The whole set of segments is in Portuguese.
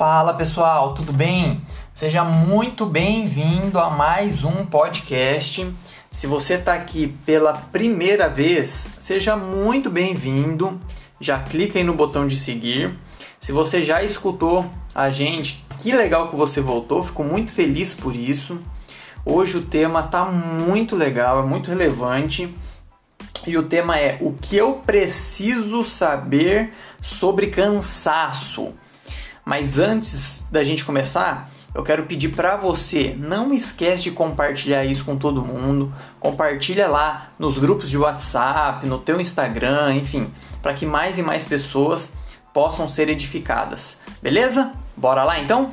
Fala pessoal, tudo bem? Seja muito bem-vindo a mais um podcast. Se você está aqui pela primeira vez, seja muito bem-vindo. Já clica aí no botão de seguir. Se você já escutou a gente, que legal que você voltou, fico muito feliz por isso. Hoje o tema tá muito legal, é muito relevante. E o tema é o que eu preciso saber sobre cansaço. Mas antes da gente começar, eu quero pedir para você, não esquece de compartilhar isso com todo mundo. Compartilha lá nos grupos de WhatsApp, no teu Instagram, enfim, para que mais e mais pessoas possam ser edificadas. Beleza? Bora lá então?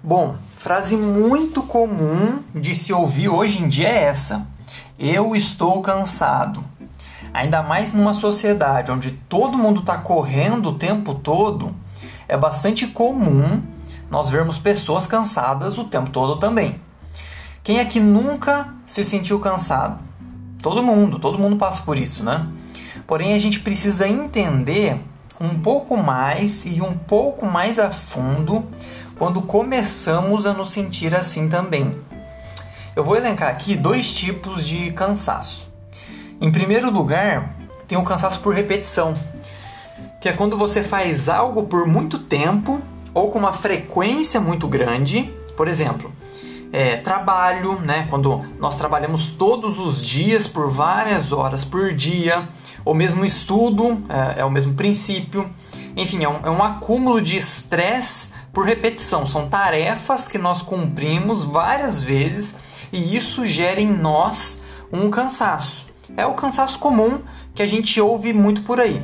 Bom, frase muito comum de se ouvir hoje em dia é essa: Eu estou cansado. Ainda mais numa sociedade onde todo mundo está correndo o tempo todo, é bastante comum nós vermos pessoas cansadas o tempo todo também. Quem é que nunca se sentiu cansado? Todo mundo, todo mundo passa por isso, né? Porém, a gente precisa entender um pouco mais e um pouco mais a fundo quando começamos a nos sentir assim também. Eu vou elencar aqui dois tipos de cansaço. Em primeiro lugar, tem o cansaço por repetição, que é quando você faz algo por muito tempo ou com uma frequência muito grande. Por exemplo, é, trabalho, né? Quando nós trabalhamos todos os dias por várias horas por dia, ou mesmo estudo, é, é o mesmo princípio. Enfim, é um, é um acúmulo de estresse por repetição. São tarefas que nós cumprimos várias vezes e isso gera em nós um cansaço. É o cansaço comum que a gente ouve muito por aí.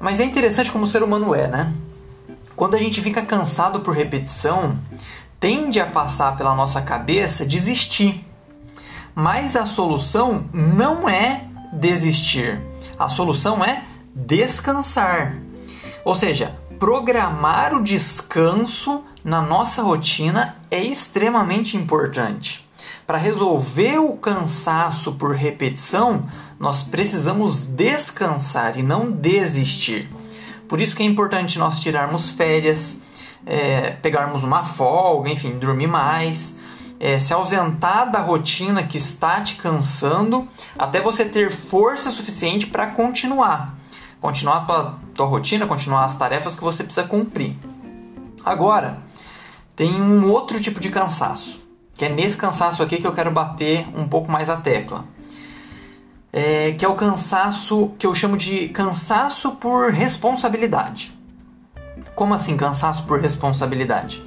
Mas é interessante como o ser humano é, né? Quando a gente fica cansado por repetição, tende a passar pela nossa cabeça desistir. Mas a solução não é desistir. A solução é descansar. Ou seja, programar o descanso na nossa rotina é extremamente importante. Para resolver o cansaço por repetição, nós precisamos descansar e não desistir. Por isso que é importante nós tirarmos férias, é, pegarmos uma folga, enfim, dormir mais, é, se ausentar da rotina que está te cansando, até você ter força suficiente para continuar continuar a tua, tua rotina, continuar as tarefas que você precisa cumprir. Agora, tem um outro tipo de cansaço, que é nesse cansaço aqui que eu quero bater um pouco mais a tecla. É, que é o cansaço que eu chamo de cansaço por responsabilidade. Como assim cansaço por responsabilidade?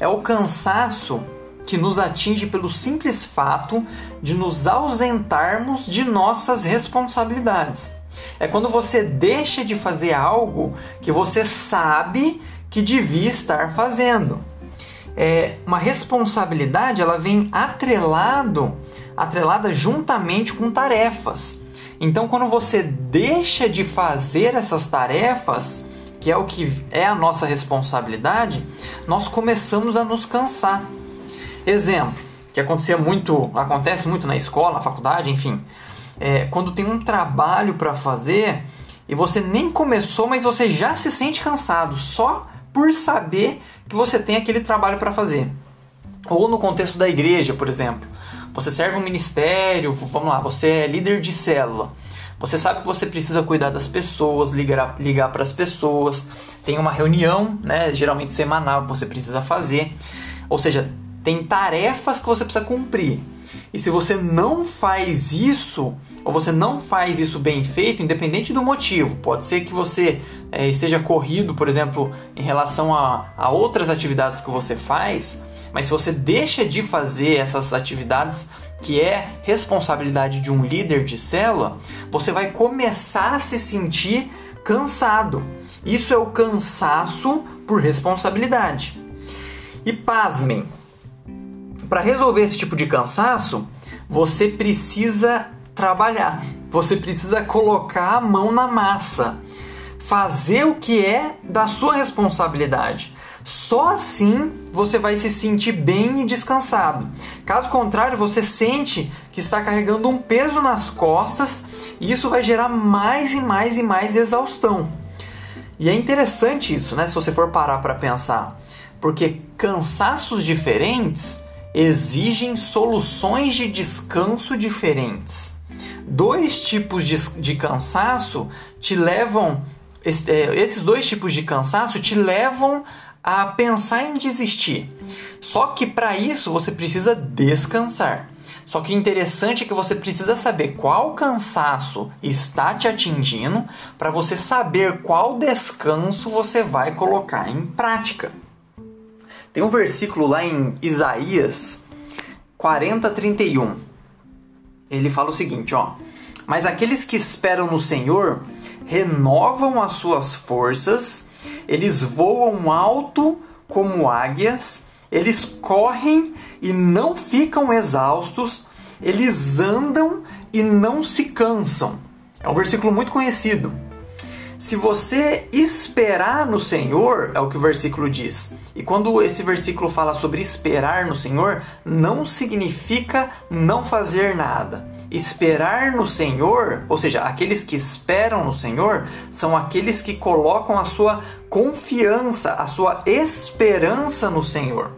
É o cansaço que nos atinge pelo simples fato de nos ausentarmos de nossas responsabilidades. É quando você deixa de fazer algo que você sabe que devia estar fazendo. É, uma responsabilidade ela vem atrelado, atrelada juntamente com tarefas. Então, quando você deixa de fazer essas tarefas, que é o que é a nossa responsabilidade, nós começamos a nos cansar. Exemplo, que acontecia muito, acontece muito na escola, na faculdade, enfim é, quando tem um trabalho para fazer e você nem começou, mas você já se sente cansado só por saber que você tem aquele trabalho para fazer. Ou no contexto da igreja, por exemplo, você serve um ministério, vamos lá, você é líder de célula. Você sabe que você precisa cuidar das pessoas, ligar, ligar para as pessoas, tem uma reunião, né, geralmente semanal, que você precisa fazer. Ou seja, tem tarefas que você precisa cumprir. E se você não faz isso, ou você não faz isso bem feito, independente do motivo, pode ser que você é, esteja corrido, por exemplo, em relação a, a outras atividades que você faz, mas se você deixa de fazer essas atividades que é responsabilidade de um líder de célula, você vai começar a se sentir cansado. Isso é o cansaço por responsabilidade. E pasmem, para resolver esse tipo de cansaço, você precisa trabalhar. Você precisa colocar a mão na massa. fazer o que é da sua responsabilidade. Só assim você vai se sentir bem e descansado. Caso contrário, você sente que está carregando um peso nas costas e isso vai gerar mais e mais e mais exaustão. E é interessante isso, né? Se você for parar para pensar, porque cansaços diferentes exigem soluções de descanso diferentes. Dois tipos de, de cansaço te levam, é, esses dois tipos de cansaço te levam a pensar em desistir. Só que para isso você precisa descansar. Só que interessante é que você precisa saber qual cansaço está te atingindo para você saber qual descanso você vai colocar em prática. Tem um versículo lá em Isaías 40, 31. Ele fala o seguinte, ó. Mas aqueles que esperam no Senhor renovam as suas forças eles voam alto como águias, eles correm e não ficam exaustos, eles andam e não se cansam. É um versículo muito conhecido. Se você esperar no Senhor, é o que o versículo diz. E quando esse versículo fala sobre esperar no Senhor, não significa não fazer nada. Esperar no Senhor, ou seja, aqueles que esperam no Senhor, são aqueles que colocam a sua confiança, a sua esperança no Senhor.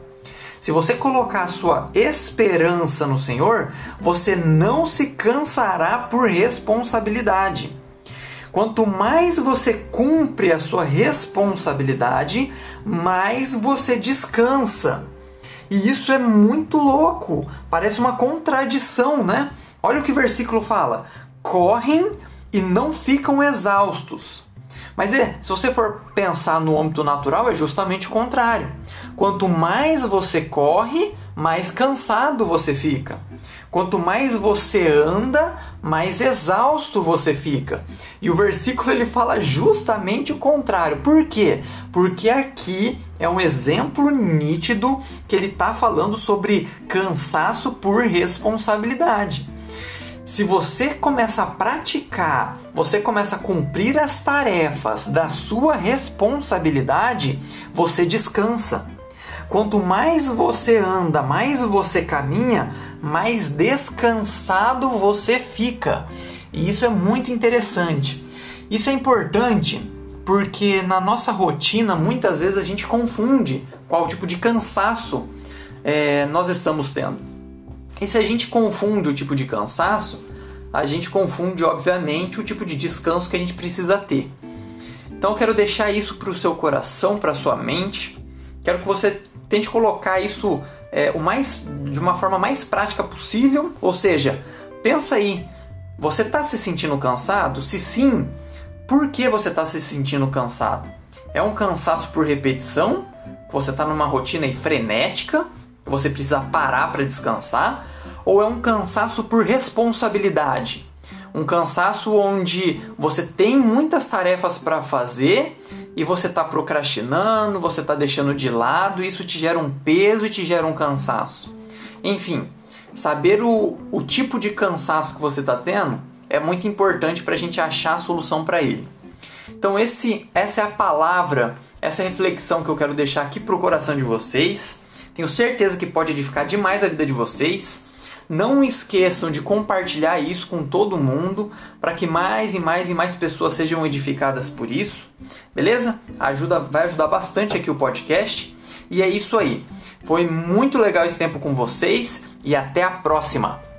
Se você colocar a sua esperança no Senhor, você não se cansará por responsabilidade. Quanto mais você cumpre a sua responsabilidade, mais você descansa. E isso é muito louco, parece uma contradição, né? Olha o que o versículo fala: correm e não ficam exaustos. Mas é, se você for pensar no âmbito natural, é justamente o contrário. Quanto mais você corre, mais cansado você fica. Quanto mais você anda, mais exausto você fica. E o versículo ele fala justamente o contrário. Por quê? Porque aqui é um exemplo nítido que ele está falando sobre cansaço por responsabilidade. Se você começa a praticar, você começa a cumprir as tarefas da sua responsabilidade, você descansa. Quanto mais você anda, mais você caminha, mais descansado você fica. E isso é muito interessante. Isso é importante porque na nossa rotina muitas vezes a gente confunde qual tipo de cansaço é, nós estamos tendo. E se a gente confunde o tipo de cansaço, a gente confunde, obviamente, o tipo de descanso que a gente precisa ter. Então eu quero deixar isso para o seu coração, para sua mente. Quero que você tente colocar isso é, o mais, de uma forma mais prática possível. Ou seja, pensa aí, você está se sentindo cansado? Se sim, por que você está se sentindo cansado? É um cansaço por repetição? Você está numa rotina frenética? Você precisa parar para descansar? ou é um cansaço por responsabilidade? Um cansaço onde você tem muitas tarefas para fazer e você está procrastinando, você está deixando de lado, isso te gera um peso e te gera um cansaço. Enfim, saber o, o tipo de cansaço que você está tendo é muito importante para a gente achar a solução para ele. Então, esse, essa é a palavra, essa é a reflexão que eu quero deixar aqui para o coração de vocês. Tenho certeza que pode edificar demais a vida de vocês. Não esqueçam de compartilhar isso com todo mundo para que mais e mais e mais pessoas sejam edificadas por isso. Beleza? Ajuda, vai ajudar bastante aqui o podcast. E é isso aí. Foi muito legal esse tempo com vocês e até a próxima.